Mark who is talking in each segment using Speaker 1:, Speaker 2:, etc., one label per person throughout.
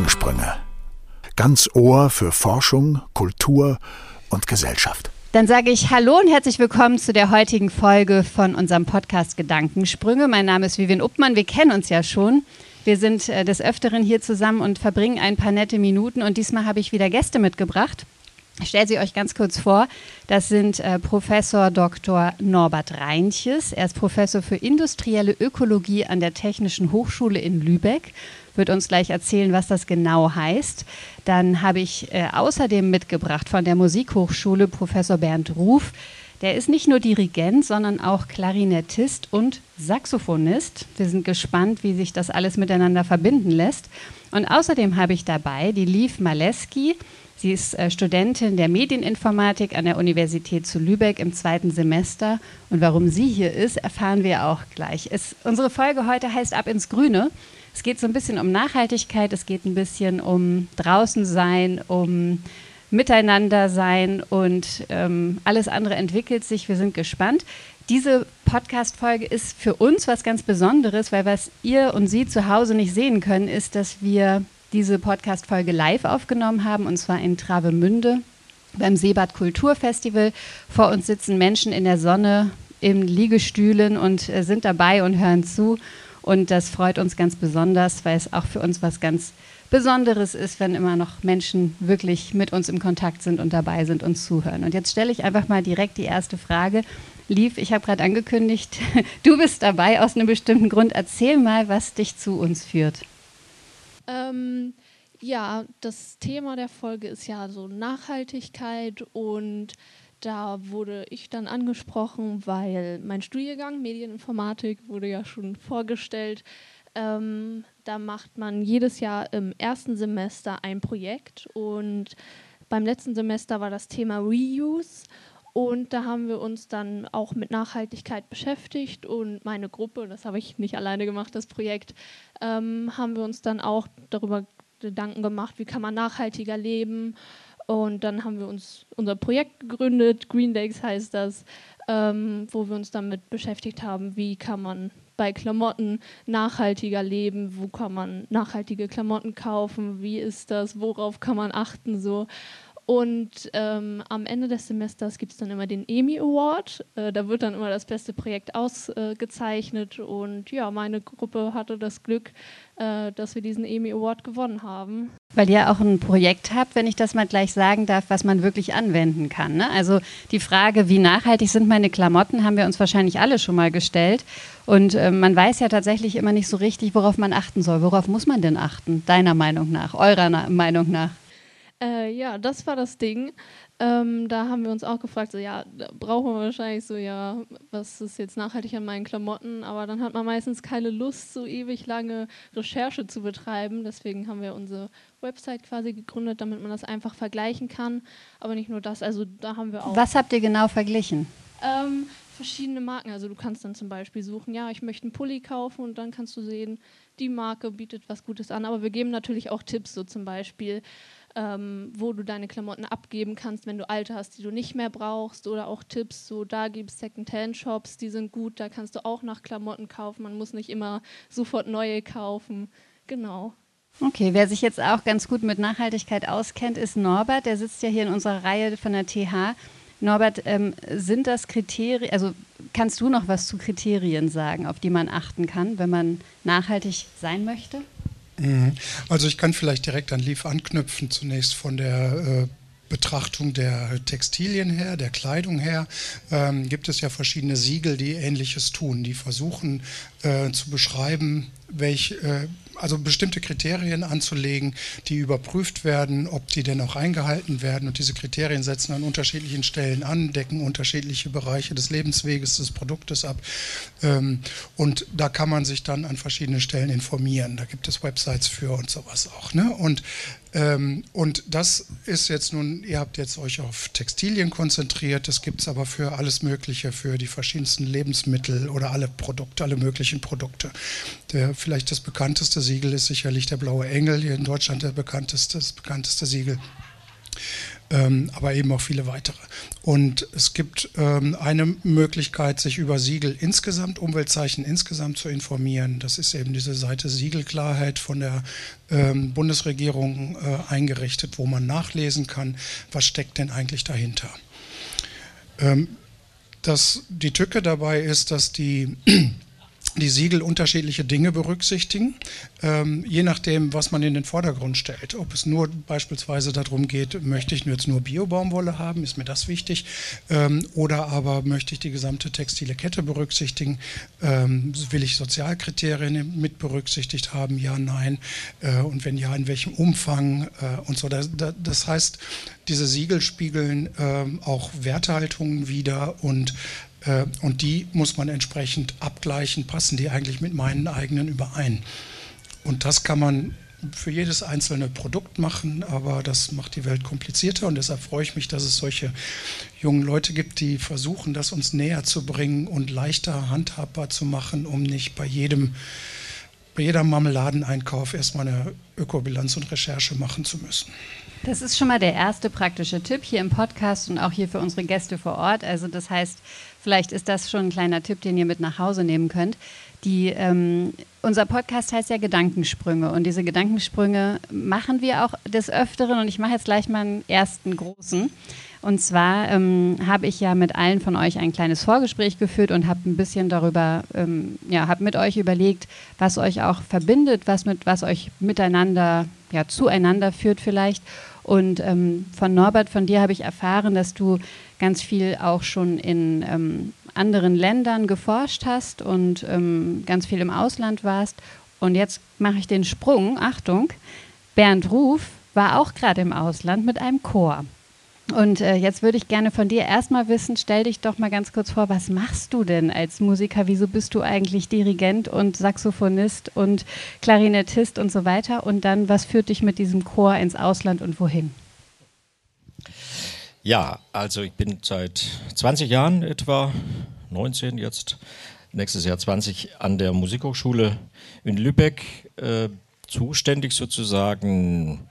Speaker 1: Gedankensprünge. Ganz Ohr für Forschung, Kultur und Gesellschaft.
Speaker 2: Dann sage ich Hallo und herzlich willkommen zu der heutigen Folge von unserem Podcast Gedankensprünge. Mein Name ist Vivian Uppmann. Wir kennen uns ja schon. Wir sind äh, des Öfteren hier zusammen und verbringen ein paar nette Minuten. Und diesmal habe ich wieder Gäste mitgebracht. Ich stelle sie euch ganz kurz vor. Das sind äh, Professor Dr. Norbert Reintjes. Er ist Professor für industrielle Ökologie an der Technischen Hochschule in Lübeck. Wird uns gleich erzählen, was das genau heißt. Dann habe ich äh, außerdem mitgebracht von der Musikhochschule Professor Bernd Ruf. Der ist nicht nur Dirigent, sondern auch Klarinettist und Saxophonist. Wir sind gespannt, wie sich das alles miteinander verbinden lässt. Und außerdem habe ich dabei die Liv Maleski. Sie ist äh, Studentin der Medieninformatik an der Universität zu Lübeck im zweiten Semester. Und warum sie hier ist, erfahren wir auch gleich. Es, unsere Folge heute heißt Ab ins Grüne. Es geht so ein bisschen um Nachhaltigkeit, es geht ein bisschen um draußen sein, um Miteinander sein und ähm, alles andere entwickelt sich. Wir sind gespannt. Diese Podcast-Folge ist für uns was ganz Besonderes, weil was ihr und Sie zu Hause nicht sehen können, ist, dass wir diese Podcast-Folge live aufgenommen haben, und zwar in Travemünde beim Seebad Kulturfestival. Vor uns sitzen Menschen in der Sonne in Liegestühlen und äh, sind dabei und hören zu. Und das freut uns ganz besonders, weil es auch für uns was ganz Besonderes ist, wenn immer noch Menschen wirklich mit uns im Kontakt sind und dabei sind und zuhören. Und jetzt stelle ich einfach mal direkt die erste Frage. Lief, ich habe gerade angekündigt, du bist dabei aus einem bestimmten Grund. Erzähl mal, was dich zu uns führt.
Speaker 3: Ähm, ja, das Thema der Folge ist ja so Nachhaltigkeit und da wurde ich dann angesprochen, weil mein Studiengang Medieninformatik wurde ja schon vorgestellt. Ähm, da macht man jedes Jahr im ersten Semester ein Projekt und beim letzten Semester war das Thema Reuse und da haben wir uns dann auch mit Nachhaltigkeit beschäftigt und meine Gruppe, das habe ich nicht alleine gemacht, das Projekt, ähm, haben wir uns dann auch darüber Gedanken gemacht, wie kann man nachhaltiger leben. Und dann haben wir uns unser Projekt gegründet, Green Days heißt das, ähm, wo wir uns damit beschäftigt haben, wie kann man bei Klamotten nachhaltiger leben, wo kann man nachhaltige Klamotten kaufen, wie ist das, worauf kann man achten so. Und ähm, am Ende des Semesters gibt es dann immer den EMI Award. Äh, da wird dann immer das beste Projekt ausgezeichnet. Äh, und ja, meine Gruppe hatte das Glück, äh, dass wir diesen EMI Award gewonnen haben.
Speaker 2: Weil ihr auch ein Projekt habt, wenn ich das mal gleich sagen darf, was man wirklich anwenden kann. Ne? Also die Frage, wie nachhaltig sind meine Klamotten, haben wir uns wahrscheinlich alle schon mal gestellt. Und äh, man weiß ja tatsächlich immer nicht so richtig, worauf man achten soll. Worauf muss man denn achten, deiner Meinung nach, eurer Na Meinung nach?
Speaker 3: Äh, ja, das war das Ding. Ähm, da haben wir uns auch gefragt, so ja, brauchen wir wahrscheinlich so, ja, was ist jetzt nachhaltig an meinen Klamotten? Aber dann hat man meistens keine Lust, so ewig lange Recherche zu betreiben. Deswegen haben wir unsere Website quasi gegründet, damit man das einfach vergleichen kann. Aber nicht nur das, also da haben wir auch.
Speaker 2: Was habt ihr genau verglichen?
Speaker 3: Ähm, verschiedene Marken. Also du kannst dann zum Beispiel suchen, ja, ich möchte einen Pulli kaufen und dann kannst du sehen, die Marke bietet was Gutes an. Aber wir geben natürlich auch Tipps, so zum Beispiel ähm, wo du deine Klamotten abgeben kannst, wenn du alte hast, die du nicht mehr brauchst oder auch Tipps, so da gibt es Second-Hand-Shops, die sind gut, da kannst du auch nach Klamotten kaufen, man muss nicht immer sofort neue kaufen, genau.
Speaker 2: Okay, wer sich jetzt auch ganz gut mit Nachhaltigkeit auskennt, ist Norbert, der sitzt ja hier in unserer Reihe von der TH. Norbert, ähm, sind das Kriterien, also kannst du noch was zu Kriterien sagen, auf die man achten kann, wenn man nachhaltig sein möchte?
Speaker 4: Mhm. Also ich kann vielleicht direkt an Lief anknüpfen, zunächst von der äh, Betrachtung der Textilien her, der Kleidung her, ähm, gibt es ja verschiedene Siegel, die Ähnliches tun. Die versuchen äh, zu beschreiben, welch, äh, also bestimmte Kriterien anzulegen, die überprüft werden, ob die denn auch eingehalten werden. Und diese Kriterien setzen an unterschiedlichen Stellen an, decken unterschiedliche Bereiche des Lebensweges des Produktes ab. Ähm, und da kann man sich dann an verschiedenen Stellen informieren. Da gibt es Websites für und sowas auch. Ne? Und ähm, und das ist jetzt nun, ihr habt jetzt euch auf Textilien konzentriert, das gibt es aber für alles Mögliche, für die verschiedensten Lebensmittel oder alle Produkte, alle möglichen Produkte. Der, vielleicht das bekannteste Siegel ist sicherlich der Blaue Engel, hier in Deutschland der bekannteste, das bekannteste Siegel. ähm, aber eben auch viele weitere. Und es gibt ähm, eine Möglichkeit, sich über Siegel insgesamt, Umweltzeichen insgesamt zu informieren. Das ist eben diese Seite Siegelklarheit von der ähm, Bundesregierung äh, eingerichtet, wo man nachlesen kann, was steckt denn eigentlich dahinter. Ähm, das, die Tücke dabei ist, dass die die Siegel unterschiedliche Dinge berücksichtigen, ähm, je nachdem, was man in den Vordergrund stellt. Ob es nur beispielsweise darum geht, möchte ich jetzt nur Bio-Baumwolle haben, ist mir das wichtig, ähm, oder aber möchte ich die gesamte textile Kette berücksichtigen, ähm, will ich Sozialkriterien mit berücksichtigt haben, ja, nein, äh, und wenn ja, in welchem Umfang äh, und so. Das, das heißt, diese Siegel spiegeln äh, auch Werthaltungen wider und und die muss man entsprechend abgleichen, passen die eigentlich mit meinen eigenen überein. Und das kann man für jedes einzelne Produkt machen, aber das macht die Welt komplizierter und deshalb freue ich mich, dass es solche jungen Leute gibt, die versuchen, das uns näher zu bringen und leichter handhabbar zu machen, um nicht bei jedem bei jeder Marmeladeneinkauf erstmal eine Ökobilanz und Recherche machen zu müssen.
Speaker 2: Das ist schon mal der erste praktische Tipp hier im Podcast und auch hier für unsere Gäste vor Ort. Also das heißt, Vielleicht ist das schon ein kleiner Tipp, den ihr mit nach Hause nehmen könnt. Die, ähm, unser Podcast heißt ja Gedankensprünge und diese Gedankensprünge machen wir auch des Öfteren und ich mache jetzt gleich mal einen ersten großen. Und zwar ähm, habe ich ja mit allen von euch ein kleines Vorgespräch geführt und habe ein bisschen darüber, ähm, ja, habe mit euch überlegt, was euch auch verbindet, was mit, was euch miteinander, ja, zueinander führt vielleicht. Und ähm, von Norbert, von dir habe ich erfahren, dass du ganz viel auch schon in ähm, anderen Ländern geforscht hast und ähm, ganz viel im Ausland warst. Und jetzt mache ich den Sprung, Achtung, Bernd Ruf war auch gerade im Ausland mit einem Chor. Und äh, jetzt würde ich gerne von dir erstmal wissen, stell dich doch mal ganz kurz vor, was machst du denn als Musiker? Wieso bist du eigentlich Dirigent und Saxophonist und Klarinettist und so weiter? Und dann, was führt dich mit diesem Chor ins Ausland und wohin?
Speaker 5: Ja, also ich bin seit 20 Jahren etwa, 19 jetzt, nächstes Jahr 20 an der Musikhochschule in Lübeck äh, zuständig sozusagen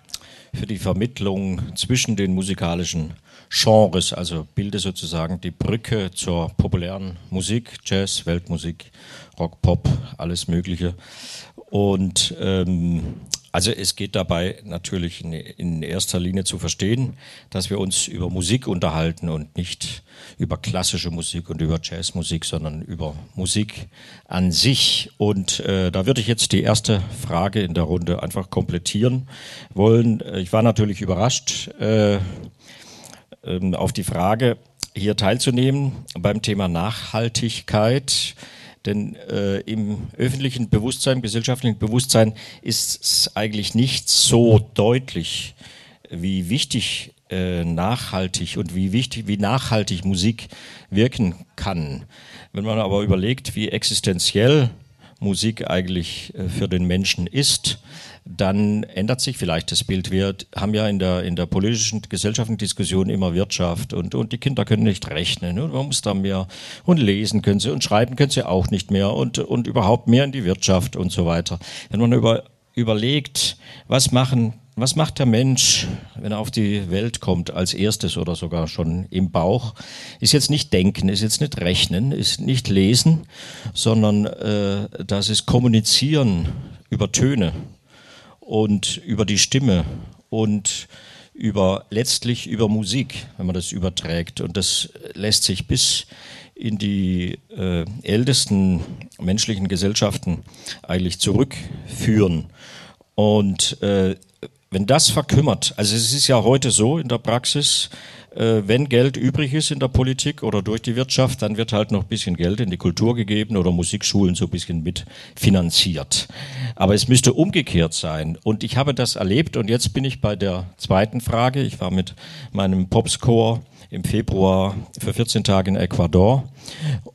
Speaker 5: für die Vermittlung zwischen den musikalischen Genres, also bilde sozusagen die Brücke zur populären Musik, Jazz, Weltmusik, Rock, Pop, alles Mögliche. Und ähm, also es geht dabei natürlich in, erster Linie zu verstehen, dass wir uns über Musik unterhalten und nicht über klassische Musik und über Jazzmusik, sondern über Musik an sich. Und äh, da würde ich jetzt die erste Frage in der Runde einfach komplettieren wollen. Ich war natürlich überrascht äh, äh, auf die Frage, hier teilzunehmen beim Thema Nachhaltigkeit. Denn äh, im öffentlichen Bewusstsein, im gesellschaftlichen Bewusstsein ist es eigentlich nicht so deutlich, wie wichtig äh, nachhaltig und wie wichtig, wie nachhaltig Musik wirken kann. Wenn man aber überlegt, wie existenziell Musik eigentlich äh, für den Menschen ist, dann ändert sich vielleicht das Bild. Wir haben ja in der, in der politischen, gesellschaftlichen Diskussion immer Wirtschaft und, und die Kinder können nicht rechnen und man muss da mehr und lesen können sie und schreiben können sie auch nicht mehr und, und überhaupt mehr in die Wirtschaft und so weiter. Wenn man über, überlegt, was machen was macht der Mensch, wenn er auf die Welt kommt, als erstes oder sogar schon im Bauch? Ist jetzt nicht denken, ist jetzt nicht rechnen, ist nicht lesen, sondern äh, das ist kommunizieren über Töne und über die Stimme und über letztlich über Musik, wenn man das überträgt. Und das lässt sich bis in die äh, ältesten menschlichen Gesellschaften eigentlich zurückführen. Und äh, wenn das verkümmert, also es ist ja heute so in der Praxis, äh, wenn Geld übrig ist in der Politik oder durch die Wirtschaft, dann wird halt noch ein bisschen Geld in die Kultur gegeben oder Musikschulen so ein bisschen mitfinanziert. Aber es müsste umgekehrt sein. Und ich habe das erlebt und jetzt bin ich bei der zweiten Frage. Ich war mit meinem Popscore im Februar für 14 Tage in Ecuador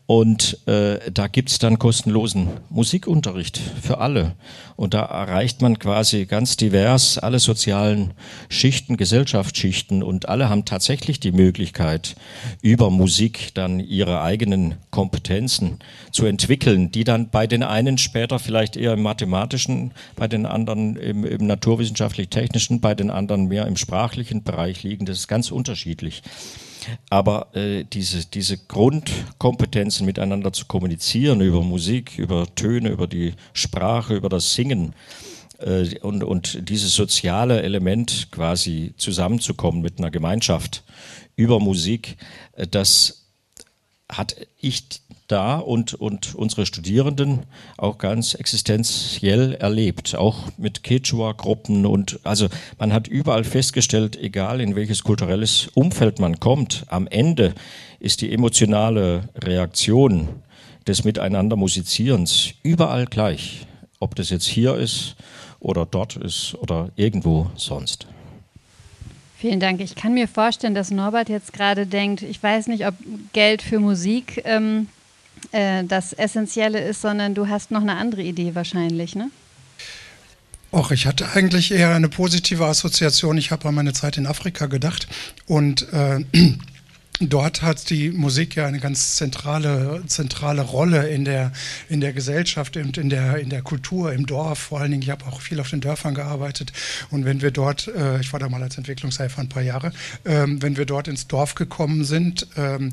Speaker 5: Und äh, da gibt's dann kostenlosen Musikunterricht für alle. Und da erreicht man quasi ganz divers alle sozialen Schichten, Gesellschaftsschichten. Und alle haben tatsächlich die Möglichkeit, über Musik dann ihre eigenen Kompetenzen zu entwickeln, die dann bei den einen später vielleicht eher im mathematischen, bei den anderen im, im naturwissenschaftlich-technischen, bei den anderen mehr im sprachlichen Bereich liegen. Das ist ganz unterschiedlich. Aber äh, diese, diese Grundkompetenzen miteinander zu kommunizieren über Musik, über Töne, über die Sprache, über das Singen äh, und, und dieses soziale Element quasi zusammenzukommen mit einer Gemeinschaft über Musik, äh, das hat ich da und, und unsere Studierenden auch ganz existenziell erlebt, auch mit Quechua-Gruppen und also man hat überall festgestellt, egal in welches kulturelles Umfeld man kommt, am Ende ist die emotionale Reaktion des Miteinander Musizierens überall gleich, ob das jetzt hier ist oder dort ist oder irgendwo sonst.
Speaker 2: Vielen Dank. Ich kann mir vorstellen, dass Norbert jetzt gerade denkt, ich weiß nicht, ob Geld für Musik ähm, äh, das Essentielle ist, sondern du hast noch eine andere Idee wahrscheinlich, ne?
Speaker 4: Och, ich hatte eigentlich eher eine positive Assoziation. Ich habe an meine Zeit in Afrika gedacht und äh, Dort hat die Musik ja eine ganz zentrale, zentrale Rolle in der, in der Gesellschaft und in der, in der Kultur, im Dorf. Vor allen Dingen, ich habe auch viel auf den Dörfern gearbeitet. Und wenn wir dort, äh, ich war da mal als Entwicklungshelfer ein paar Jahre, ähm, wenn wir dort ins Dorf gekommen sind, ähm,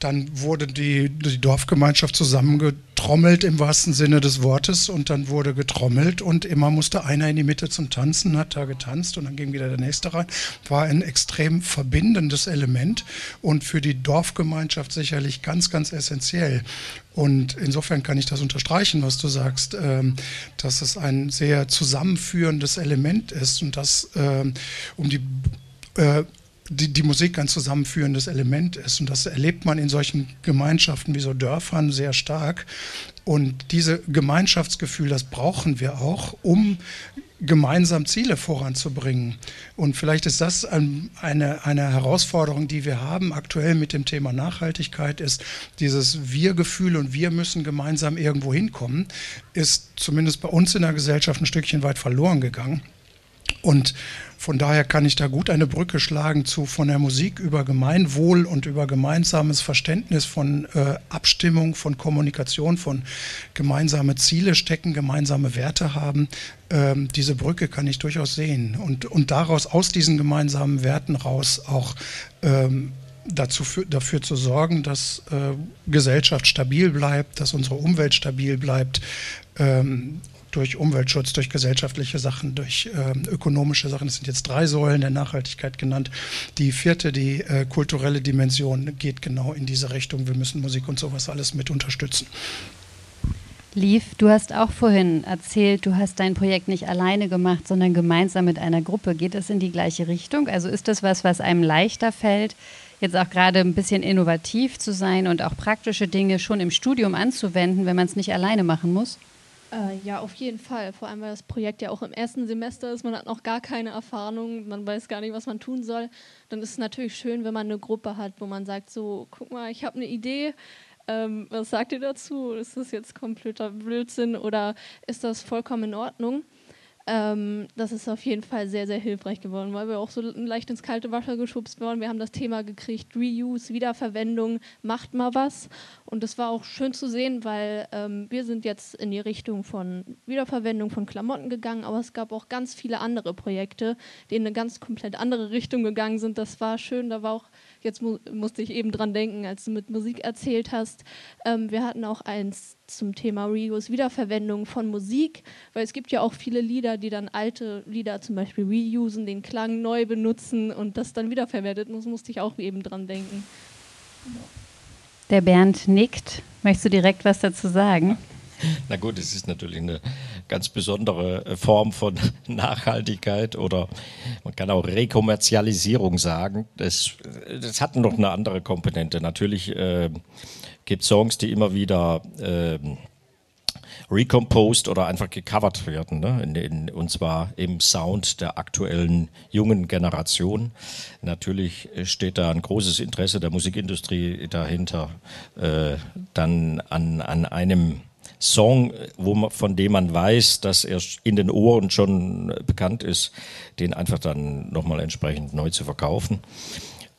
Speaker 4: dann wurde die, die Dorfgemeinschaft zusammengetrommelt im wahrsten Sinne des Wortes und dann wurde getrommelt und immer musste einer in die Mitte zum Tanzen, hat da getanzt und dann ging wieder der nächste rein. War ein extrem verbindendes Element und für die Dorfgemeinschaft sicherlich ganz, ganz essentiell. Und insofern kann ich das unterstreichen, was du sagst, ähm, dass es ein sehr zusammenführendes Element ist und dass ähm, um die äh, die, die Musik ein zusammenführendes Element ist. Und das erlebt man in solchen Gemeinschaften wie so Dörfern sehr stark. Und diese Gemeinschaftsgefühl, das brauchen wir auch, um gemeinsam Ziele voranzubringen. Und vielleicht ist das eine, eine Herausforderung, die wir haben aktuell mit dem Thema Nachhaltigkeit, ist dieses Wir-Gefühl und wir müssen gemeinsam irgendwo hinkommen, ist zumindest bei uns in der Gesellschaft ein Stückchen weit verloren gegangen. Und von daher kann ich da gut eine Brücke schlagen zu von der Musik über Gemeinwohl und über gemeinsames Verständnis von äh, Abstimmung, von Kommunikation, von gemeinsame Ziele stecken, gemeinsame Werte haben. Ähm, diese Brücke kann ich durchaus sehen und, und daraus, aus diesen gemeinsamen Werten raus auch ähm, dazu für, dafür zu sorgen, dass äh, Gesellschaft stabil bleibt, dass unsere Umwelt stabil bleibt, ähm, durch Umweltschutz, durch gesellschaftliche Sachen, durch äh, ökonomische Sachen. Es sind jetzt drei Säulen der Nachhaltigkeit genannt. Die vierte, die äh, kulturelle Dimension, geht genau in diese Richtung. Wir müssen Musik und sowas alles mit unterstützen.
Speaker 2: Lief, du hast auch vorhin erzählt, du hast dein Projekt nicht alleine gemacht, sondern gemeinsam mit einer Gruppe. Geht das in die gleiche Richtung? Also ist das was, was einem leichter fällt, jetzt auch gerade ein bisschen innovativ zu sein und auch praktische Dinge schon im Studium anzuwenden, wenn man es nicht alleine machen muss?
Speaker 3: Äh, ja, auf jeden Fall. Vor allem, weil das Projekt ja auch im ersten Semester ist. Man hat noch gar keine Erfahrung, man weiß gar nicht, was man tun soll. Dann ist es natürlich schön, wenn man eine Gruppe hat, wo man sagt, so, guck mal, ich habe eine Idee. Ähm, was sagt ihr dazu? Ist das jetzt kompletter Blödsinn oder ist das vollkommen in Ordnung? Ähm, das ist auf jeden Fall sehr, sehr hilfreich geworden, weil wir auch so leicht ins kalte Wasser geschubst worden. Wir haben das Thema gekriegt, Reuse, Wiederverwendung, macht mal was. Und das war auch schön zu sehen, weil ähm, wir sind jetzt in die Richtung von Wiederverwendung von Klamotten gegangen, aber es gab auch ganz viele andere Projekte, die in eine ganz komplett andere Richtung gegangen sind. Das war schön, da war auch Jetzt mu musste ich eben dran denken, als du mit Musik erzählt hast. Ähm, wir hatten auch eins zum Thema Reuse, Wiederverwendung von Musik, weil es gibt ja auch viele Lieder, die dann alte Lieder zum Beispiel reusen, den Klang neu benutzen und das dann wiederverwertet. Das musste ich auch eben dran denken.
Speaker 2: Der Bernd nickt. Möchtest du direkt was dazu sagen?
Speaker 5: Na gut, es ist natürlich eine ganz besondere äh, Form von Nachhaltigkeit oder man kann auch Rekommerzialisierung sagen. Das, das hat noch eine andere Komponente. Natürlich äh, gibt es Songs, die immer wieder äh, recomposed oder einfach gecovert werden. Ne? In, in, und zwar im Sound der aktuellen jungen Generation. Natürlich steht da ein großes Interesse der Musikindustrie dahinter, äh, dann an, an einem Song, wo man, von dem man weiß, dass er in den Ohren schon bekannt ist, den einfach dann nochmal entsprechend neu zu verkaufen.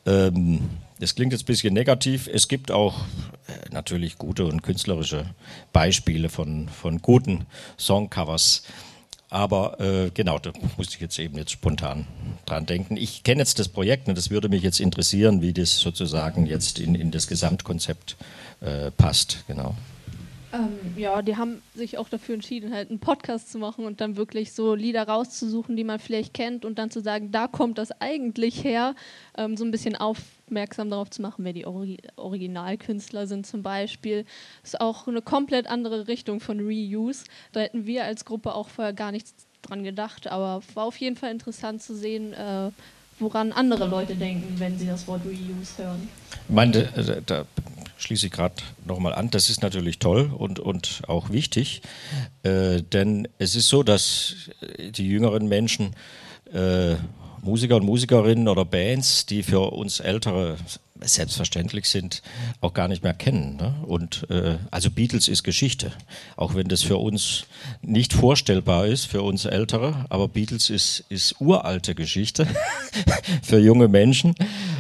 Speaker 5: Ähm, das klingt jetzt ein bisschen negativ. Es gibt auch äh, natürlich gute und künstlerische Beispiele von, von guten Songcovers. Aber äh, genau, da musste ich jetzt eben jetzt spontan dran denken. Ich kenne jetzt das Projekt und das würde mich jetzt interessieren, wie das sozusagen jetzt in, in das Gesamtkonzept äh, passt. Genau.
Speaker 3: Ähm, ja, die haben sich auch dafür entschieden, halt einen Podcast zu machen und dann wirklich so Lieder rauszusuchen, die man vielleicht kennt und dann zu sagen, da kommt das eigentlich her, ähm, so ein bisschen aufmerksam darauf zu machen, wer die Ori Originalkünstler sind zum Beispiel. Ist auch eine komplett andere Richtung von Reuse. Da hätten wir als Gruppe auch vorher gar nichts dran gedacht, aber war auf jeden Fall interessant zu sehen, äh, woran andere Leute denken, wenn sie das Wort Reuse hören.
Speaker 5: Ich meine, da, da schließe ich gerade nochmal an, das ist natürlich toll und, und auch wichtig, äh, denn es ist so, dass die jüngeren Menschen, äh, Musiker und Musikerinnen oder Bands, die für uns Ältere selbstverständlich sind, auch gar nicht mehr kennen. Ne? Und äh, also Beatles ist Geschichte, auch wenn das für uns nicht vorstellbar ist, für uns Ältere, aber Beatles ist, ist uralte Geschichte für junge Menschen.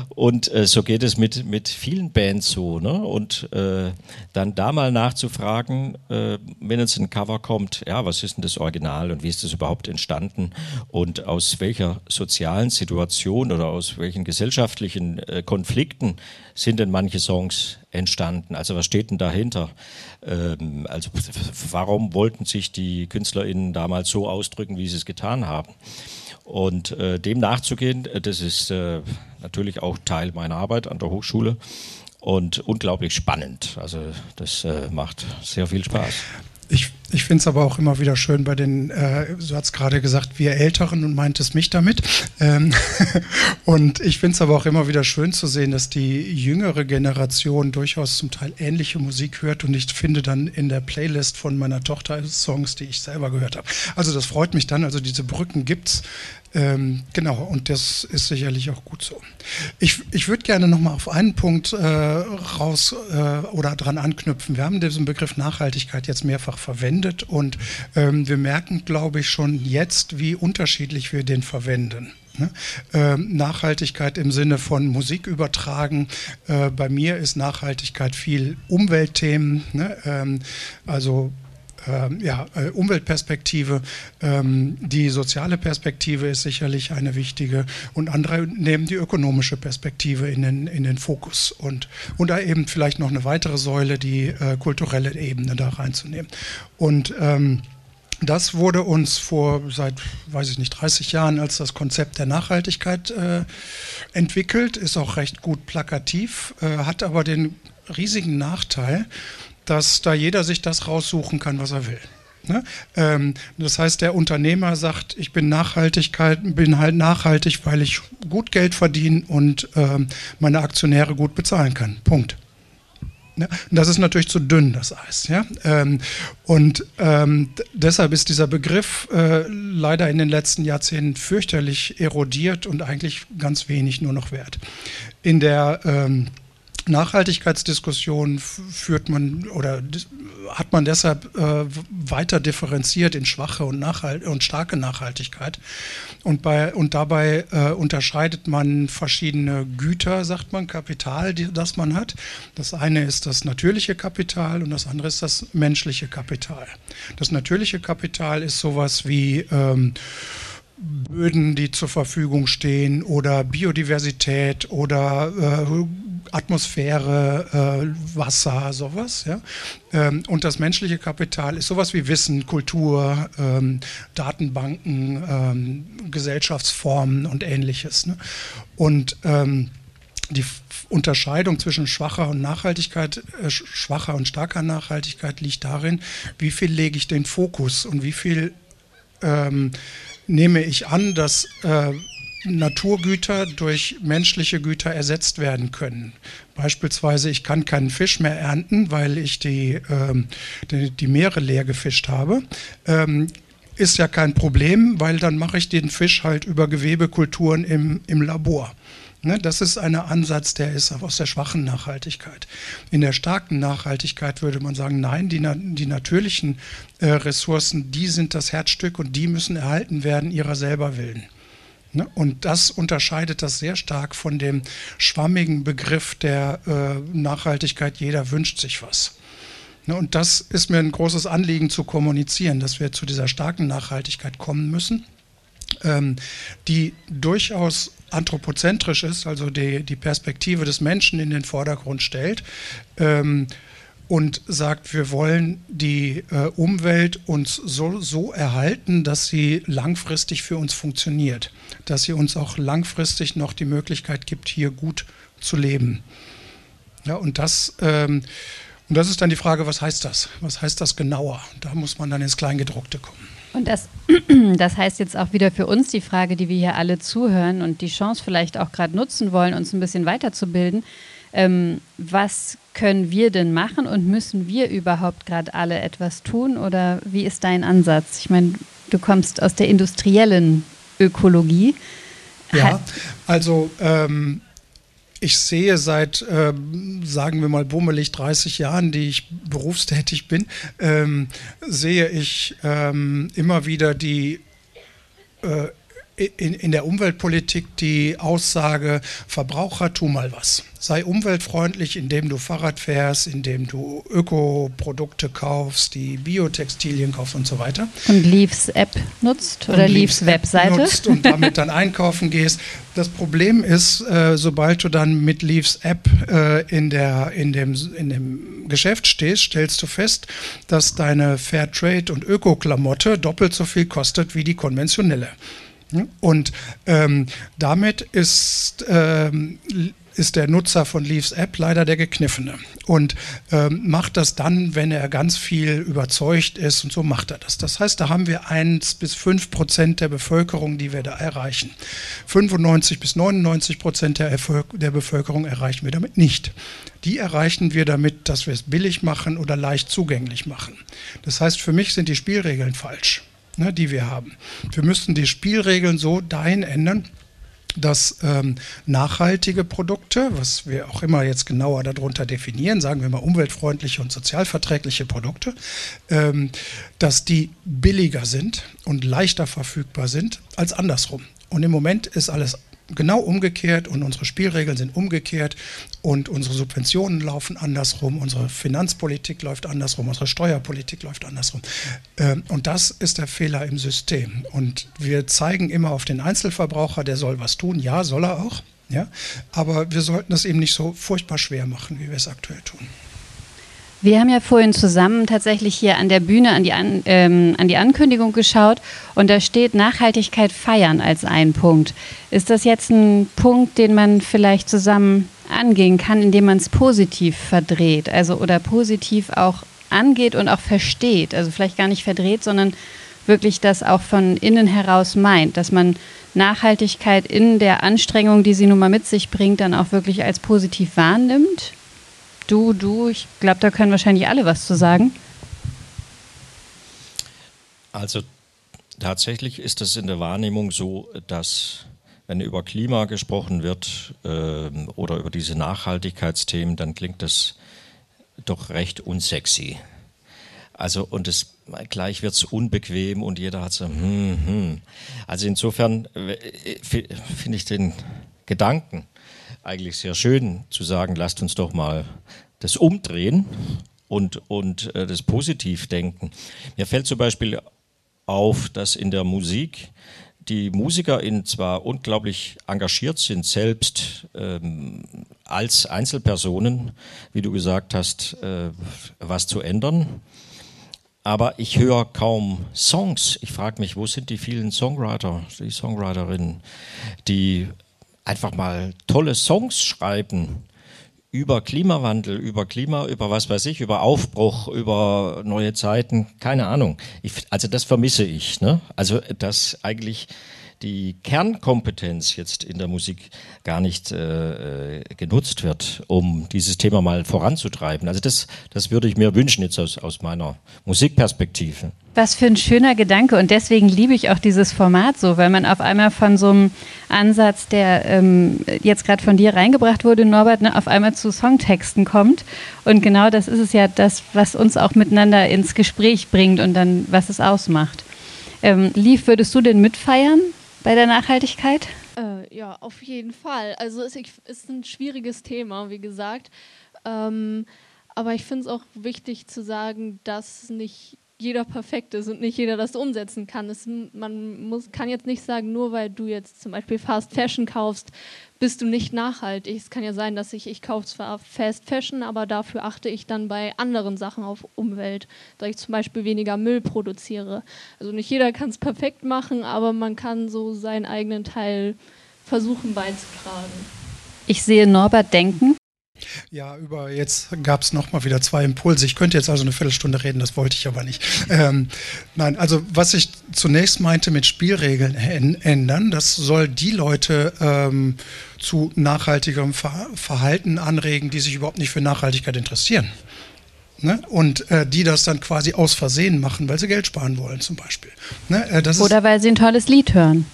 Speaker 5: Und äh, so geht es mit, mit vielen Bands so. Ne? Und äh, dann da mal nachzufragen, äh, wenn jetzt ein Cover kommt, ja, was ist denn das Original und wie ist das überhaupt entstanden und aus welcher sozialen Situation oder aus welchen gesellschaftlichen äh, Konflikten sind denn manche Songs entstanden? Also was steht denn dahinter? Ähm, also warum wollten sich die KünstlerInnen damals so ausdrücken, wie sie es getan haben? Und äh, dem nachzugehen, äh, das ist äh, natürlich auch Teil meiner Arbeit an der Hochschule und unglaublich spannend. Also das äh, macht sehr viel Spaß.
Speaker 4: Ich, ich finde es aber auch immer wieder schön bei den, äh, du hast gerade gesagt, wir Älteren und meintest mich damit. Ähm und ich finde es aber auch immer wieder schön zu sehen, dass die jüngere Generation durchaus zum Teil ähnliche Musik hört und ich finde dann in der Playlist von meiner Tochter Songs, die ich selber gehört habe. Also das freut mich dann, also diese Brücken gibt's. Ähm, genau, und das ist sicherlich auch gut so. Ich, ich würde gerne nochmal auf einen Punkt äh, raus äh, oder dran anknüpfen. Wir haben diesen Begriff Nachhaltigkeit jetzt mehrfach verwendet und ähm, wir merken, glaube ich, schon jetzt, wie unterschiedlich wir den verwenden. Ne? Ähm, Nachhaltigkeit im Sinne von Musik übertragen. Äh, bei mir ist Nachhaltigkeit viel Umweltthemen, ne? ähm, also ähm, ja, äh, Umweltperspektive. Ähm, die soziale Perspektive ist sicherlich eine wichtige und andere nehmen die ökonomische Perspektive in den, in den Fokus und, und da eben vielleicht noch eine weitere Säule, die äh, kulturelle Ebene da reinzunehmen. Und ähm, das wurde uns vor seit, weiß ich nicht, 30 Jahren als das Konzept der Nachhaltigkeit äh, entwickelt, ist auch recht gut plakativ, äh, hat aber den riesigen Nachteil, dass da jeder sich das raussuchen kann, was er will. Ne? Ähm, das heißt, der Unternehmer sagt, ich bin Nachhaltigkeit, bin halt nachhaltig, weil ich gut Geld verdiene und ähm, meine Aktionäre gut bezahlen kann. Punkt. Ne? Das ist natürlich zu dünn, das Eis. Ja? Ähm, und ähm, deshalb ist dieser Begriff äh, leider in den letzten Jahrzehnten fürchterlich erodiert und eigentlich ganz wenig nur noch wert. In der ähm, Nachhaltigkeitsdiskussion führt man oder hat man deshalb äh, weiter differenziert in schwache und, Nachhalt und starke Nachhaltigkeit. Und, bei, und dabei äh, unterscheidet man verschiedene Güter, sagt man, Kapital, die, das man hat. Das eine ist das natürliche Kapital und das andere ist das menschliche Kapital. Das natürliche Kapital ist sowas wie ähm, Böden, die zur Verfügung stehen oder Biodiversität oder äh, Atmosphäre, äh, Wasser, sowas. Ja? Ähm, und das menschliche Kapital ist sowas wie Wissen, Kultur, ähm, Datenbanken, ähm, Gesellschaftsformen und ähnliches. Ne? Und ähm, die Unterscheidung zwischen schwacher und Nachhaltigkeit, äh, schwacher und starker Nachhaltigkeit liegt darin, wie viel lege ich den Fokus und wie viel ähm, nehme ich an, dass äh, Naturgüter durch menschliche Güter ersetzt werden können. Beispielsweise, ich kann keinen Fisch mehr ernten, weil ich die, ähm, die, die, Meere leer gefischt habe. Ähm, ist ja kein Problem, weil dann mache ich den Fisch halt über Gewebekulturen im, im Labor. Ne, das ist ein Ansatz, der ist aus der schwachen Nachhaltigkeit. In der starken Nachhaltigkeit würde man sagen, nein, die, die natürlichen äh, Ressourcen, die sind das Herzstück und die müssen erhalten werden ihrer selber willen. Ne, und das unterscheidet das sehr stark von dem schwammigen Begriff der äh, Nachhaltigkeit, jeder wünscht sich was. Ne, und das ist mir ein großes Anliegen zu kommunizieren, dass wir zu dieser starken Nachhaltigkeit kommen müssen, ähm, die durchaus anthropozentrisch ist, also die, die Perspektive des Menschen in den Vordergrund stellt ähm, und sagt, wir wollen die äh, Umwelt uns so, so erhalten, dass sie langfristig für uns funktioniert, dass sie uns auch langfristig noch die Möglichkeit gibt, hier gut zu leben. Ja, und das ähm, und das ist dann die Frage, was heißt das? Was heißt das genauer? Da muss man dann ins Kleingedruckte kommen.
Speaker 2: Und das, das heißt jetzt auch wieder für uns die Frage, die wir hier alle zuhören und die Chance vielleicht auch gerade nutzen wollen, uns ein bisschen weiterzubilden. Ähm, was können wir denn machen und müssen wir überhaupt gerade alle etwas tun? Oder wie ist dein Ansatz? Ich meine, du kommst aus der industriellen Ökologie.
Speaker 4: Ja, also ähm, ich sehe seit, äh, sagen wir mal, bummelig 30 Jahren, die ich berufstätig bin, ähm, sehe ich ähm, immer wieder die äh, in, in der Umweltpolitik die Aussage, Verbraucher, tu mal was. Sei umweltfreundlich, indem du Fahrrad fährst, indem du Ökoprodukte kaufst, die Biotextilien kaufst und so weiter.
Speaker 2: Und Leaves App nutzt oder Leaves, Webseite.
Speaker 4: Nutzt und damit dann einkaufen gehst. Das Problem ist, äh, sobald du dann mit Leaves App äh, in, der, in, dem, in dem Geschäft stehst, stellst du fest, dass deine Fairtrade- und Öko-Klamotte doppelt so viel kostet wie die konventionelle. Und ähm, damit ist, ähm, ist der Nutzer von Leaves App leider der Gekniffene und ähm, macht das dann, wenn er ganz viel überzeugt ist und so macht er das. Das heißt, da haben wir 1 bis 5 Prozent der Bevölkerung, die wir da erreichen. 95 bis 99 Prozent der, der Bevölkerung erreichen wir damit nicht. Die erreichen wir damit, dass wir es billig machen oder leicht zugänglich machen. Das heißt, für mich sind die Spielregeln falsch ne, die wir haben. Wir müssten die Spielregeln so dahin ändern, dass ähm, nachhaltige Produkte, was wir auch immer jetzt genauer darunter definieren, sagen wir mal umweltfreundliche und sozialverträgliche Produkte, ähm, dass die billiger sind und leichter verfügbar sind als andersrum. Und im Moment ist alles genau umgekehrt und unsere Spielregeln sind umgekehrt und unsere Subventionen laufen andersrum, unsere Finanzpolitik läuft andersrum, unsere Steuerpolitik läuft andersrum. Ähm, und das ist der Fehler im System. Und wir zeigen immer auf den Einzelverbraucher, der soll was tun. Ja, soll er auch. Ja? Aber wir sollten es eben nicht so furchtbar schwer machen, wie wir es aktuell tun.
Speaker 2: Wir haben ja vorhin zusammen tatsächlich hier an der Bühne an die, an, ähm, an die Ankündigung geschaut und da steht Nachhaltigkeit feiern als ein Punkt. Ist das jetzt ein Punkt, den man vielleicht zusammen angehen kann, indem man es positiv verdreht, also oder positiv auch angeht und auch versteht, also vielleicht gar nicht verdreht, sondern wirklich das auch von innen heraus meint, dass man Nachhaltigkeit in der Anstrengung, die sie nun mal mit sich bringt, dann auch wirklich als positiv wahrnimmt? Du, du, ich glaube, da können wahrscheinlich alle was zu sagen.
Speaker 5: Also tatsächlich ist es in der Wahrnehmung so, dass wenn über Klima gesprochen wird äh, oder über diese Nachhaltigkeitsthemen, dann klingt das doch recht unsexy. Also und es gleich wird es unbequem und jeder hat so, hm, hm. Also insofern äh, finde ich den Gedanken eigentlich sehr schön zu sagen, lasst uns doch mal das umdrehen und, und äh, das positiv denken. Mir fällt zum Beispiel auf, dass in der Musik die MusikerInnen zwar unglaublich engagiert sind, selbst ähm, als Einzelpersonen, wie du gesagt hast, äh, was zu ändern. Aber ich höre kaum Songs. Ich frage mich, wo sind die vielen Songwriter, die Songwriterinnen, die einfach mal tolle Songs schreiben über Klimawandel, über Klima, über was weiß ich, über Aufbruch, über neue Zeiten, keine Ahnung. Ich, also das vermisse ich. Ne? Also dass eigentlich die Kernkompetenz jetzt in der Musik gar nicht äh, genutzt wird, um dieses Thema mal voranzutreiben. Also das, das würde ich mir wünschen jetzt aus, aus meiner Musikperspektive.
Speaker 2: Was für ein schöner Gedanke und deswegen liebe ich auch dieses Format so, weil man auf einmal von so einem Ansatz, der ähm, jetzt gerade von dir reingebracht wurde, Norbert, ne, auf einmal zu Songtexten kommt. Und genau das ist es ja, das, was uns auch miteinander ins Gespräch bringt und dann, was es ausmacht. Ähm, Lief, würdest du denn mitfeiern bei der Nachhaltigkeit?
Speaker 3: Äh, ja, auf jeden Fall. Also es ist ein schwieriges Thema, wie gesagt. Ähm, aber ich finde es auch wichtig zu sagen, dass nicht jeder perfekt ist und nicht jeder das umsetzen kann. Es, man muss, kann jetzt nicht sagen, nur weil du jetzt zum Beispiel Fast Fashion kaufst, bist du nicht nachhaltig. Es kann ja sein, dass ich, ich kaufe zwar Fast Fashion, aber dafür achte ich dann bei anderen Sachen auf Umwelt, dass ich zum Beispiel weniger Müll produziere. Also nicht jeder kann es perfekt machen, aber man kann so seinen eigenen Teil versuchen beizutragen.
Speaker 2: Ich sehe Norbert denken.
Speaker 4: Ja, über jetzt gab es nochmal wieder zwei Impulse. Ich könnte jetzt also eine Viertelstunde reden, das wollte ich aber nicht. Ähm, nein, also was ich zunächst meinte mit Spielregeln ändern, das soll die Leute ähm, zu nachhaltigerem Ver Verhalten anregen, die sich überhaupt nicht für Nachhaltigkeit interessieren. Ne? Und äh, die das dann quasi aus Versehen machen, weil sie Geld sparen wollen zum Beispiel.
Speaker 2: Ne? Äh, Oder weil sie ein tolles Lied hören.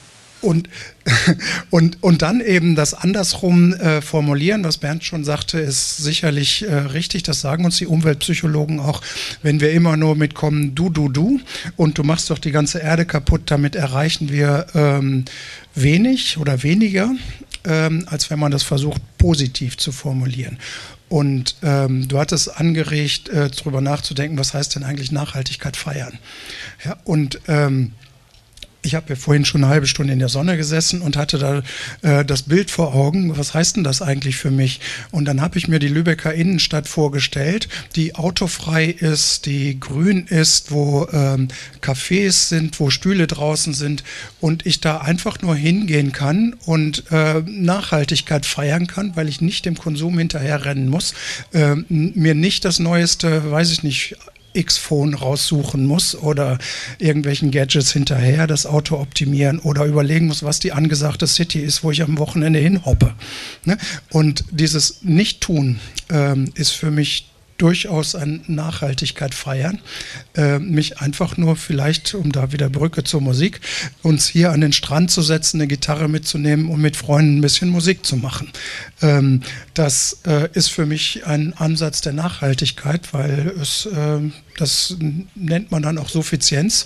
Speaker 4: Und, und, und dann eben das andersrum äh, formulieren, was Bernd schon sagte, ist sicherlich äh, richtig. Das sagen uns die Umweltpsychologen auch, wenn wir immer nur mitkommen, du, du, du, und du machst doch die ganze Erde kaputt, damit erreichen wir ähm, wenig oder weniger, ähm, als wenn man das versucht, positiv zu formulieren. Und ähm, du hattest angeregt, äh, darüber nachzudenken, was heißt denn eigentlich Nachhaltigkeit feiern? Ja, und ähm, ich habe ja vorhin schon eine halbe Stunde in der Sonne gesessen und hatte da äh, das Bild vor Augen. Was heißt denn das eigentlich für mich? Und dann habe ich mir die Lübecker Innenstadt vorgestellt, die autofrei ist, die grün ist, wo ähm, Cafés sind, wo Stühle draußen sind und ich da einfach nur hingehen kann und äh, Nachhaltigkeit feiern kann, weil ich nicht dem Konsum hinterherrennen muss, äh, mir nicht das neueste, weiß ich nicht, X-Phone raussuchen muss oder irgendwelchen Gadgets hinterher das Auto optimieren oder überlegen muss, was die angesagte City ist, wo ich am Wochenende hinhoppe. Ne? Und dieses Nicht-Tun ähm, ist für mich durchaus an Nachhaltigkeit feiern. Äh, mich einfach nur vielleicht, um da wieder Brücke zur Musik, uns hier an den Strand zu setzen, eine Gitarre mitzunehmen und mit Freunden ein bisschen Musik zu machen. Ähm, das äh, ist für mich ein Ansatz der Nachhaltigkeit, weil es, äh, das nennt man dann auch Suffizienz,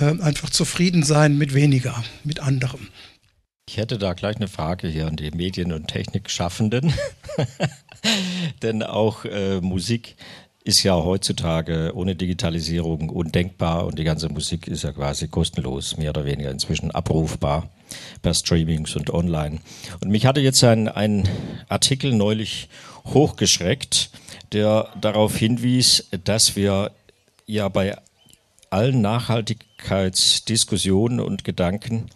Speaker 4: äh, einfach zufrieden sein mit weniger, mit anderem.
Speaker 5: Ich hätte da gleich eine Frage hier an die Medien- und Technikschaffenden. Denn auch äh, Musik ist ja heutzutage ohne Digitalisierung undenkbar und die ganze Musik ist ja quasi kostenlos, mehr oder weniger inzwischen abrufbar per Streamings und online. Und mich hatte jetzt ein, ein Artikel neulich hochgeschreckt, der darauf hinwies, dass wir ja bei allen Nachhaltigkeitsdiskussionen und Gedanken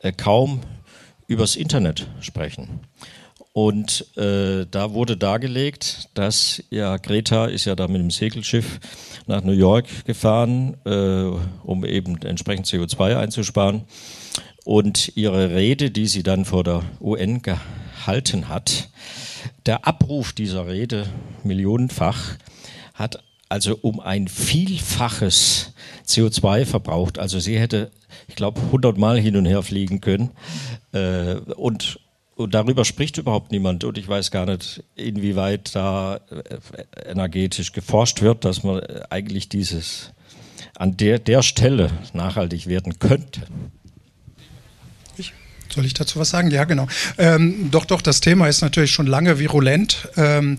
Speaker 5: äh, kaum übers Internet sprechen. Und äh, da wurde dargelegt, dass ja Greta ist ja da mit dem Segelschiff nach New York gefahren, äh, um eben entsprechend CO2 einzusparen. Und ihre Rede, die sie dann vor der UN gehalten hat, der Abruf dieser Rede millionenfach hat also um ein Vielfaches CO2 verbraucht. Also sie hätte, ich glaube, 100 Mal hin und her fliegen können. Äh, und, und darüber spricht überhaupt niemand. Und ich weiß gar nicht, inwieweit da äh, energetisch geforscht wird, dass man eigentlich dieses an der, der Stelle nachhaltig werden könnte.
Speaker 4: Soll ich dazu was sagen? Ja, genau. Ähm, doch, doch, das Thema ist natürlich schon lange virulent. Ähm,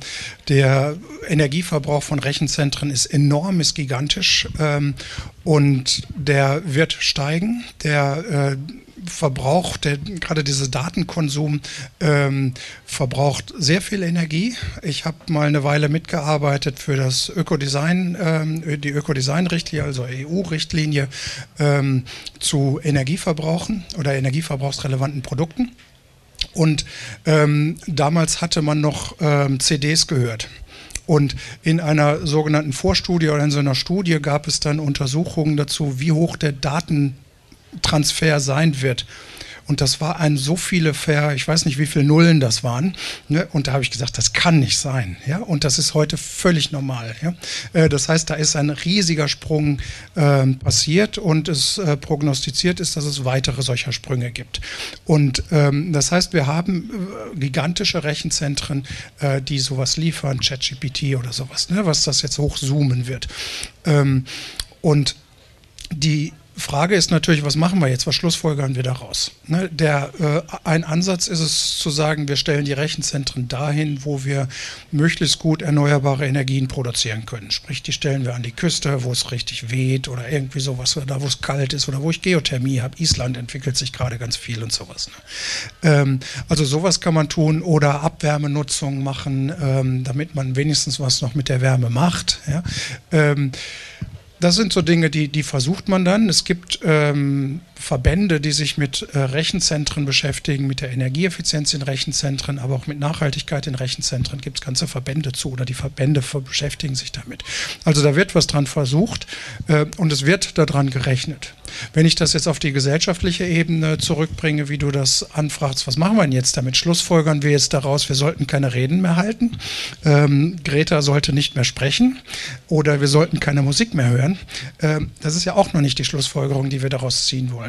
Speaker 4: der Energieverbrauch von Rechenzentren ist enorm, ist gigantisch ähm, und der wird steigen. Der äh, Verbrauch, der, gerade dieser Datenkonsum ähm, verbraucht sehr viel Energie. Ich habe mal eine Weile mitgearbeitet für das Ökodesign, ähm, die Ökodesign-Richtlinie, also EU-Richtlinie ähm, zu Energieverbrauchen oder energieverbrauchsrelevanten Produkten. Und ähm, damals hatte man noch ähm, CDs gehört. Und in einer sogenannten Vorstudie oder in so einer Studie gab es dann Untersuchungen dazu, wie hoch der Daten Transfer sein wird. Und das war ein so viele Ver, ich weiß nicht, wie viele Nullen das waren. Ne? Und da habe ich gesagt, das kann nicht sein. Ja? Und das ist heute völlig normal. Ja? Äh, das heißt, da ist ein riesiger Sprung äh, passiert und es äh, prognostiziert ist, dass es weitere solcher Sprünge gibt. Und ähm, das heißt, wir haben äh, gigantische Rechenzentren, äh, die sowas liefern, ChatGPT oder sowas, ne? was das jetzt hochzoomen wird. Ähm, und die Frage ist natürlich, was machen wir jetzt? Was schlussfolgern wir daraus? Ne, der, äh, ein Ansatz ist es zu sagen, wir stellen die Rechenzentren dahin, wo wir möglichst gut erneuerbare Energien produzieren können. Sprich, die stellen wir an die Küste, wo es richtig weht oder irgendwie sowas, oder da wo es kalt ist oder wo ich Geothermie habe. Island entwickelt sich gerade ganz viel und sowas. Ne? Ähm, also sowas kann man tun oder Abwärmenutzung machen, ähm, damit man wenigstens was noch mit der Wärme macht. Ja? Ähm, das sind so Dinge, die, die versucht man dann. Es gibt ähm, Verbände, die sich mit äh, Rechenzentren beschäftigen, mit der Energieeffizienz in Rechenzentren, aber auch mit Nachhaltigkeit in Rechenzentren gibt es ganze Verbände zu oder die Verbände beschäftigen sich damit. Also da wird was dran versucht äh, und es wird daran gerechnet. Wenn ich das jetzt auf die gesellschaftliche Ebene zurückbringe, wie du das anfragst, was machen wir denn jetzt damit? Schlussfolgern wir jetzt daraus, wir sollten keine Reden mehr halten, ähm, Greta sollte nicht mehr sprechen oder wir sollten keine Musik mehr hören. Ähm, das ist ja auch noch nicht die Schlussfolgerung, die wir daraus ziehen wollen.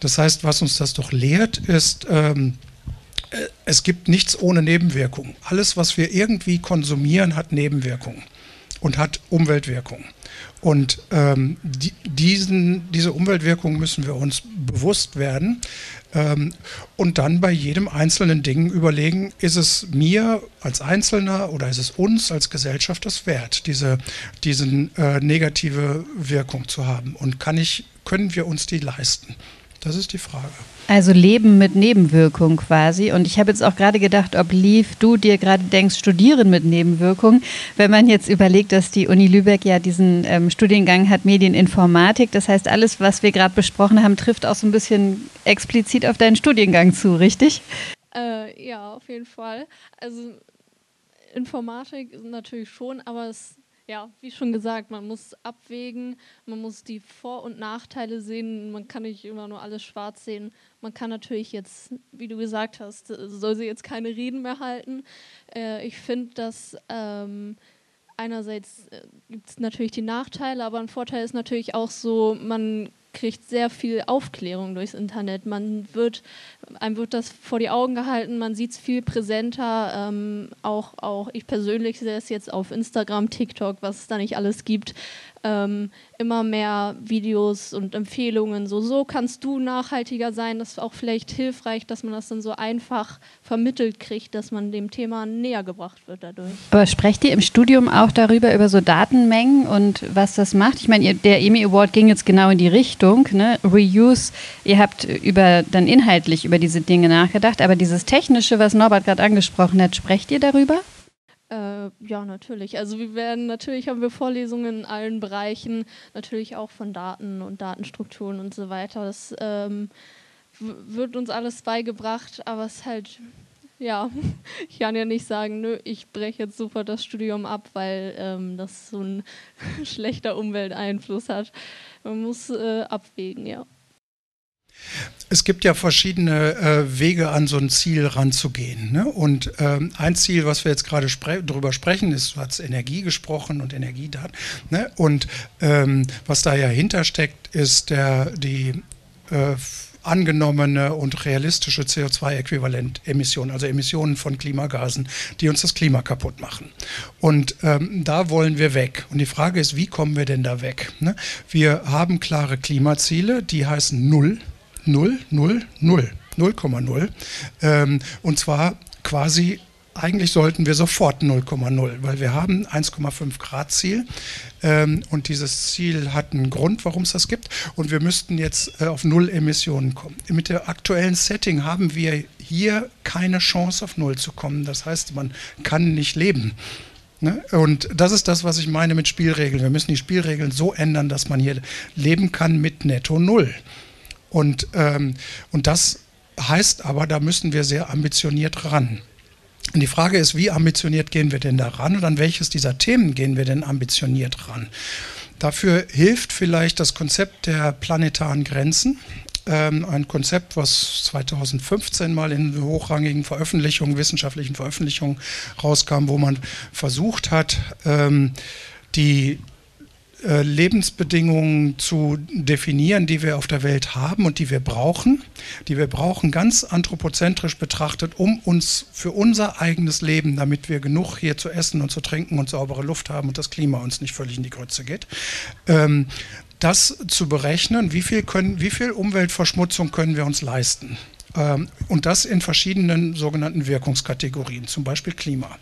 Speaker 4: Das heißt, was uns das doch lehrt, ist, ähm, äh, es gibt nichts ohne Nebenwirkungen. Alles, was wir irgendwie konsumieren, hat Nebenwirkungen und hat Umweltwirkungen. Und ähm, die, diesen, diese Umweltwirkungen müssen wir uns bewusst werden ähm, und dann bei jedem einzelnen Ding überlegen, ist es mir als Einzelner oder ist es uns als Gesellschaft das wert, diese diesen, äh, negative Wirkung zu haben? Und kann ich, können wir uns die leisten? Das ist die Frage.
Speaker 2: Also Leben mit Nebenwirkung quasi. Und ich habe jetzt auch gerade gedacht, ob Lief, du dir gerade denkst, studieren mit Nebenwirkung. Wenn man jetzt überlegt, dass die Uni Lübeck ja diesen ähm, Studiengang hat, Medieninformatik. Das heißt, alles, was wir gerade besprochen haben, trifft auch so ein bisschen explizit auf deinen Studiengang zu, richtig?
Speaker 3: Äh, ja, auf jeden Fall. Also Informatik natürlich schon, aber es ja, wie schon gesagt, man muss abwägen, man muss die Vor- und Nachteile sehen, man kann nicht immer nur alles schwarz sehen. Man kann natürlich jetzt, wie du gesagt hast, soll sie jetzt keine Reden mehr halten. Äh, ich finde, dass ähm, einerseits äh, gibt es natürlich die Nachteile, aber ein Vorteil ist natürlich auch so, man kriegt sehr viel Aufklärung durchs Internet. Man wird, einem wird das vor die Augen gehalten, man sieht es viel präsenter. Ähm, auch, auch ich persönlich sehe es jetzt auf Instagram, TikTok, was es da nicht alles gibt ähm, immer mehr Videos und Empfehlungen. So, so kannst du nachhaltiger sein. Das ist auch vielleicht hilfreich, dass man das dann so einfach vermittelt kriegt, dass man dem Thema näher gebracht wird dadurch.
Speaker 2: Aber sprecht ihr im Studium auch darüber, über so Datenmengen und was das macht? Ich meine, der EMI Award ging jetzt genau in die Richtung, ne? Reuse. Ihr habt über dann inhaltlich über diese Dinge nachgedacht, aber dieses Technische, was Norbert gerade angesprochen hat, sprecht ihr darüber?
Speaker 3: Äh, ja, natürlich. Also wir werden natürlich haben wir Vorlesungen in allen Bereichen, natürlich auch von Daten und Datenstrukturen und so weiter. Das ähm, wird uns alles beigebracht, aber es ist halt ja, ich kann ja nicht sagen, nö, ich breche jetzt sofort das Studium ab, weil ähm, das so ein schlechter Umwelteinfluss hat. Man muss äh, abwägen, ja.
Speaker 4: Es gibt ja verschiedene äh, Wege, an so ein Ziel ranzugehen. Ne? Und ähm, ein Ziel, was wir jetzt gerade spre darüber sprechen, ist, du hast Energie gesprochen und Energiedaten. Ne? Und ähm, was da ja hintersteckt, ist der, die äh, angenommene und realistische CO2-Äquivalent-Emissionen, also Emissionen von Klimagasen, die uns das Klima kaputt machen. Und ähm, da wollen wir weg. Und die Frage ist, wie kommen wir denn da weg? Ne? Wir haben klare Klimaziele, die heißen Null 0, 0, 0, 0,0. Ähm, und zwar quasi, eigentlich sollten wir sofort 0,0, weil wir haben 1,5 Grad Ziel. Ähm, und dieses Ziel hat einen Grund, warum es das gibt. Und wir müssten jetzt äh, auf Null Emissionen kommen. Mit dem aktuellen Setting haben wir hier keine Chance, auf Null zu kommen. Das heißt, man kann nicht leben. Ne? Und das ist das, was ich meine mit Spielregeln. Wir müssen die Spielregeln so ändern, dass man hier leben kann mit Netto Null. Und, ähm, und das heißt aber, da müssen wir sehr ambitioniert ran. Und die Frage ist, wie ambitioniert gehen wir denn da ran und an welches dieser Themen gehen wir denn ambitioniert ran? Dafür hilft vielleicht das Konzept der planetaren Grenzen. ähm, ein Konzept, was 2015 mal in hochrangigen Veröffentlichungen, wissenschaftlichen Veröffentlichungen rauskam, wo man versucht hat, ähm, die äh, Lebensbedingungen zu definieren, die wir auf der Welt haben und die wir brauchen, die wir brauchen ganz anthropozentrisch betrachtet, um uns für unser eigenes Leben, damit wir genug hier zu essen und zu trinken und saubere Luft haben und das Klima uns nicht völlig in die Grütze geht, ähm, das zu berechnen, wie viel, können, wie viel Umweltverschmutzung können wir uns leisten. Ähm, und das in verschiedenen sogenannten Wirkungskategorien, zum Beispiel Klima.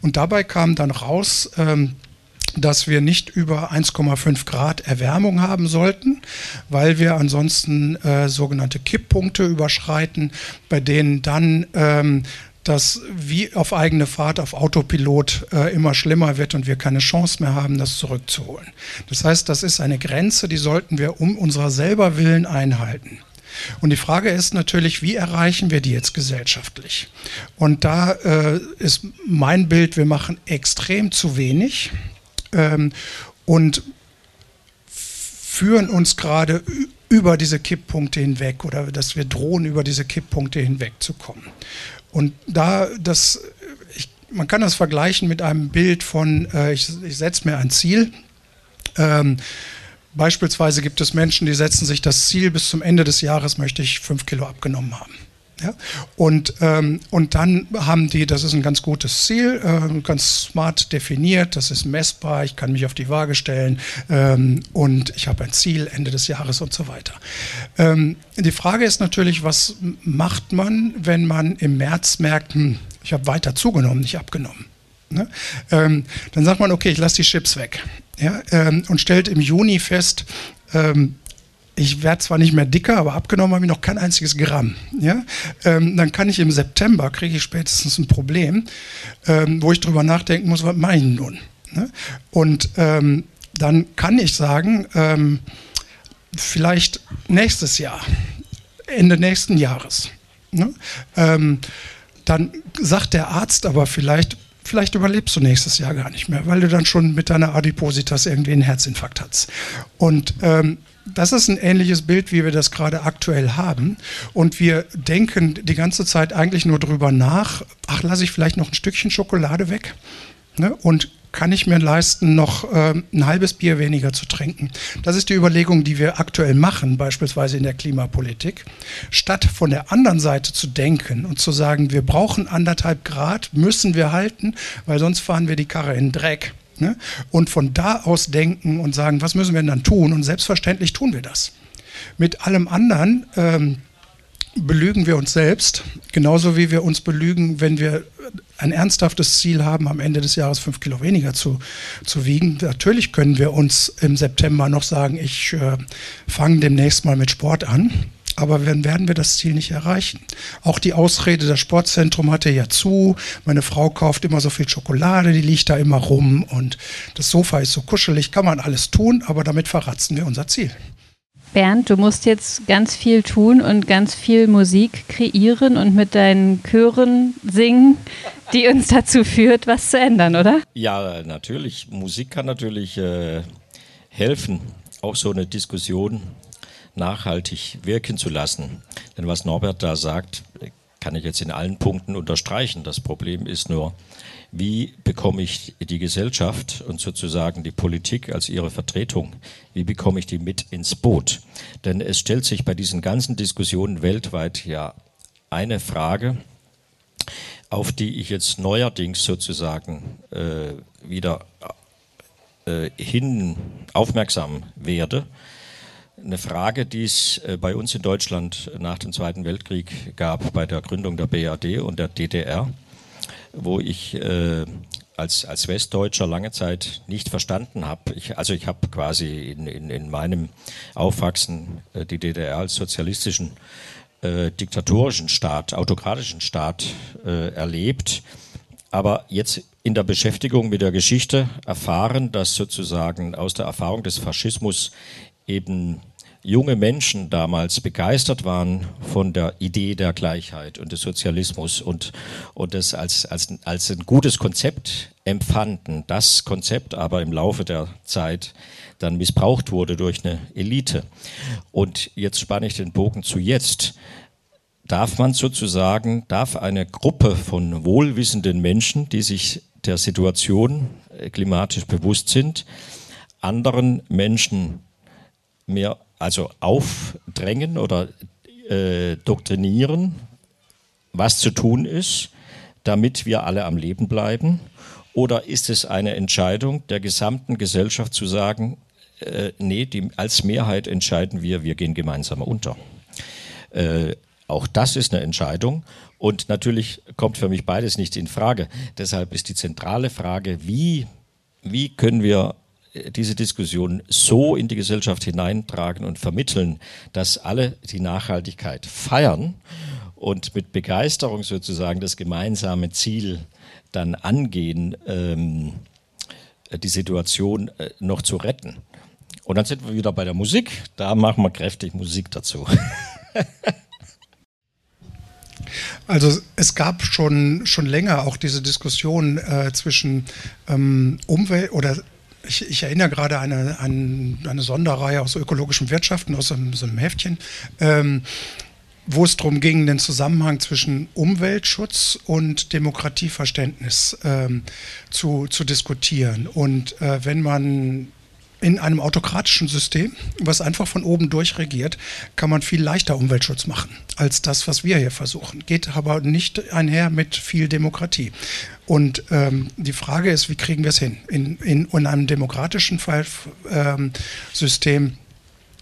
Speaker 4: Und dabei kam dann raus, ähm, dass wir nicht über 1,5 Grad Erwärmung haben sollten, weil wir ansonsten äh, sogenannte Kipppunkte überschreiten, bei denen dann ähm, das wie auf eigene Fahrt auf Autopilot äh, immer schlimmer wird und wir keine Chance mehr haben, das zurückzuholen. Das heißt, das ist eine Grenze, die sollten wir um unserer selber Willen einhalten. Und die Frage ist natürlich, wie erreichen wir die jetzt gesellschaftlich? Und da äh, ist mein Bild, wir machen extrem zu wenig ähm, und führen uns gerade über diese Kipppunkte hinweg oder dass wir drohen, über diese Kipppunkte hinwegzukommen. Und da das, ich, man kann das vergleichen mit einem Bild von, äh, ich, ich setze mir ein Ziel. Ähm, beispielsweise gibt es Menschen, die setzen sich das Ziel, bis zum Ende des Jahres möchte ich fünf Kilo abgenommen haben. Ja? Und, ähm, und dann haben die, das ist ein ganz gutes Ziel, äh, ganz smart definiert, das ist messbar, ich kann mich auf die Waage stellen ähm, und ich habe ein Ziel Ende des Jahres und so weiter. Ähm, die Frage ist natürlich, was macht man, wenn man im März merkt, hm, ich habe weiter zugenommen, nicht abgenommen. Ne? Ähm, dann sagt man, okay, ich lasse die Chips weg. Ja? Ähm, und stellt im Juni fest, ähm, ich werde zwar nicht mehr dicker, aber abgenommen habe ich noch kein einziges Gramm. Ja? Ähm, dann kann ich im September, kriege ich spätestens ein Problem, ähm, wo ich drüber nachdenken muss, was ich nun? Ne? Und ähm, dann kann ich sagen, ähm, vielleicht nächstes Jahr, Ende nächsten Jahres. Ne? Ähm, dann sagt der Arzt aber vielleicht, vielleicht überlebst du nächstes Jahr gar nicht mehr, weil du dann schon mit deiner Adipositas irgendwie einen Herzinfarkt hast. Und ähm, das ist ein ähnliches Bild, wie wir das gerade aktuell haben. Und wir denken die ganze Zeit eigentlich nur drüber nach, ach, lasse ich vielleicht noch ein Stückchen Schokolade weg? Ne? Und kann ich mir leisten, noch äh, ein halbes Bier weniger zu trinken? Das ist die Überlegung, die wir aktuell machen, beispielsweise in der Klimapolitik. Statt von der anderen Seite zu denken und zu sagen, wir brauchen anderthalb Grad, müssen wir halten, weil sonst fahren wir die Karre in Dreck Ne? Und von da aus denken und sagen, was müssen wir denn dann tun? Und selbstverständlich tun wir das. Mit allem anderen ähm, belügen wir uns selbst, genauso wie wir uns belügen, wenn wir ein ernsthaftes Ziel haben, am Ende des Jahres fünf Kilo weniger zu, zu wiegen. Natürlich können wir uns im September noch sagen, ich äh, fange demnächst mal mit Sport an aber dann werden wir das Ziel nicht erreichen. Auch die Ausrede, das Sportzentrum hatte ja zu, meine Frau kauft immer so viel Schokolade, die liegt da immer rum und das Sofa ist so kuschelig, kann man alles tun, aber damit verratzen wir unser Ziel.
Speaker 2: Bernd, du musst jetzt ganz viel tun und ganz viel Musik kreieren und mit deinen Chören singen, die uns dazu führt, was zu ändern, oder?
Speaker 5: Ja, natürlich. Musik kann natürlich äh, helfen, auch so eine Diskussion nachhaltig wirken zu lassen. Denn was Norbert da sagt, kann ich jetzt in allen Punkten unterstreichen. Das Problem ist nur, wie bekomme ich die Gesellschaft und sozusagen die Politik als ihre Vertretung, wie bekomme ich die mit ins Boot? Denn es stellt sich bei diesen ganzen Diskussionen weltweit ja eine Frage, auf die ich jetzt neuerdings sozusagen äh, wieder äh, hin aufmerksam werde eine Frage, die es äh, bei uns in Deutschland nach dem Zweiten Weltkrieg gab, bei der Gründung der BRD und der DDR, wo ich äh, als, als Westdeutscher lange Zeit nicht verstanden habe. Ich, also ich habe quasi in, in, in meinem Aufwachsen äh, die DDR als sozialistischen, äh, diktatorischen Staat, autokratischen Staat äh, erlebt. Aber jetzt in der Beschäftigung mit der Geschichte erfahren, dass sozusagen aus der Erfahrung des Faschismus eben junge Menschen damals begeistert waren von der Idee der Gleichheit und des Sozialismus und, und das als, als, als ein gutes Konzept empfanden. Das Konzept aber im Laufe der Zeit dann missbraucht wurde durch eine Elite. Und jetzt spanne ich den Bogen zu jetzt. Darf man sozusagen, darf eine Gruppe von wohlwissenden Menschen, die sich der Situation äh, klimatisch bewusst sind, anderen Menschen mehr also aufdrängen oder äh, doktrinieren, was zu tun ist, damit wir alle am Leben bleiben? Oder ist es eine Entscheidung der gesamten Gesellschaft zu sagen, äh, nee, die, als Mehrheit entscheiden wir, wir gehen gemeinsam unter? Äh, auch das ist eine Entscheidung. Und natürlich kommt für mich beides nicht in Frage. Deshalb ist die zentrale Frage, wie, wie können wir diese Diskussion so in die Gesellschaft hineintragen und vermitteln, dass alle die Nachhaltigkeit feiern und mit Begeisterung sozusagen das gemeinsame Ziel dann angehen, ähm, die Situation äh, noch zu retten. Und dann sind wir wieder bei der Musik. Da machen wir kräftig Musik dazu.
Speaker 4: Also es gab schon, schon länger auch diese Diskussion äh, zwischen ähm, Umwelt oder ich, ich, erinnere gerade an eine, an eine Sonderreihe aus ökologischen Wirtschaften, aus einem, so einem Heftchen, ähm, wo es darum ging, den Zusammenhang zwischen Umweltschutz und Demokratieverständnis ähm, zu, zu diskutieren. Und äh, wenn man in einem autokratischen System, was einfach von oben durch regiert, kann man viel leichter Umweltschutz machen als das, was wir hier versuchen. Geht aber nicht einher mit viel Demokratie. Und ähm, die Frage ist, wie kriegen wir es hin? In, in, in einem demokratischen Fall, ähm, System,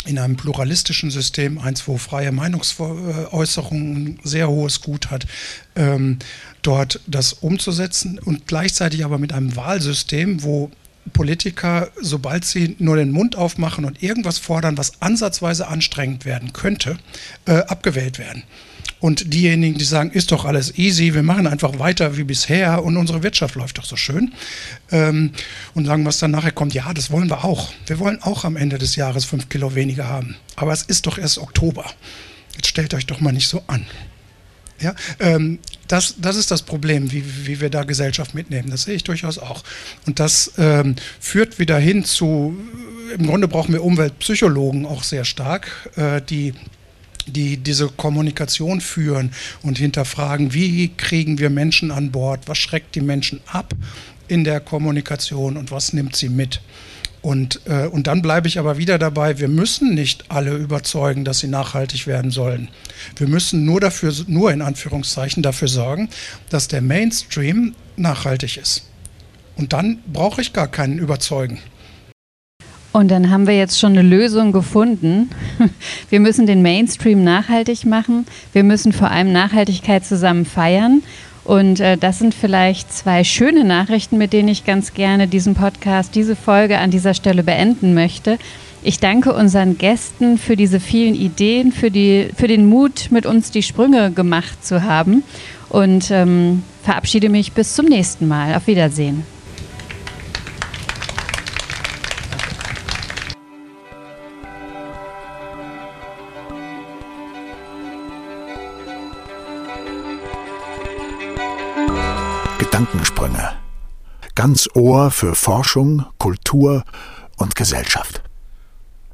Speaker 4: in einem pluralistischen System, eins, wo freie Meinungsäußerung ein sehr hohes Gut hat, ähm, dort das umzusetzen und gleichzeitig aber mit einem Wahlsystem, wo Politiker, sobald sie nur den Mund aufmachen und irgendwas fordern, was ansatzweise anstrengend werden könnte, äh, abgewählt werden. Und diejenigen, die sagen, ist doch alles easy, wir machen einfach weiter wie bisher und unsere Wirtschaft läuft doch so schön. Ähm, und sagen, was dann nachher kommt, ja, das wollen wir auch. Wir wollen auch am Ende des Jahres fünf Kilo weniger haben. Aber es ist doch erst Oktober. Jetzt stellt euch doch mal nicht so an. Ja, ähm, das, das ist das Problem, wie, wie wir da Gesellschaft mitnehmen. Das sehe ich durchaus auch. Und das ähm, führt wieder hin zu, im Grunde brauchen wir Umweltpsychologen auch sehr stark, äh, die die diese Kommunikation führen und hinterfragen, wie kriegen wir Menschen an Bord, was schreckt die Menschen ab in der Kommunikation und was nimmt sie mit. Und, äh, und dann bleibe ich aber wieder dabei, wir müssen nicht alle überzeugen, dass sie nachhaltig werden sollen. Wir müssen nur dafür, nur in Anführungszeichen dafür sorgen, dass der Mainstream nachhaltig ist. Und dann brauche ich gar keinen überzeugen.
Speaker 2: Und dann haben wir jetzt schon eine Lösung gefunden. Wir müssen den Mainstream nachhaltig machen. Wir müssen vor allem Nachhaltigkeit zusammen feiern. Und äh, das sind vielleicht zwei schöne Nachrichten, mit denen ich ganz gerne diesen Podcast, diese Folge an dieser Stelle beenden möchte. Ich danke unseren Gästen für diese vielen Ideen, für, die, für den Mut, mit uns die Sprünge gemacht zu haben und ähm, verabschiede mich bis zum nächsten Mal. Auf Wiedersehen.
Speaker 1: Ganz Ohr für Forschung, Kultur und Gesellschaft.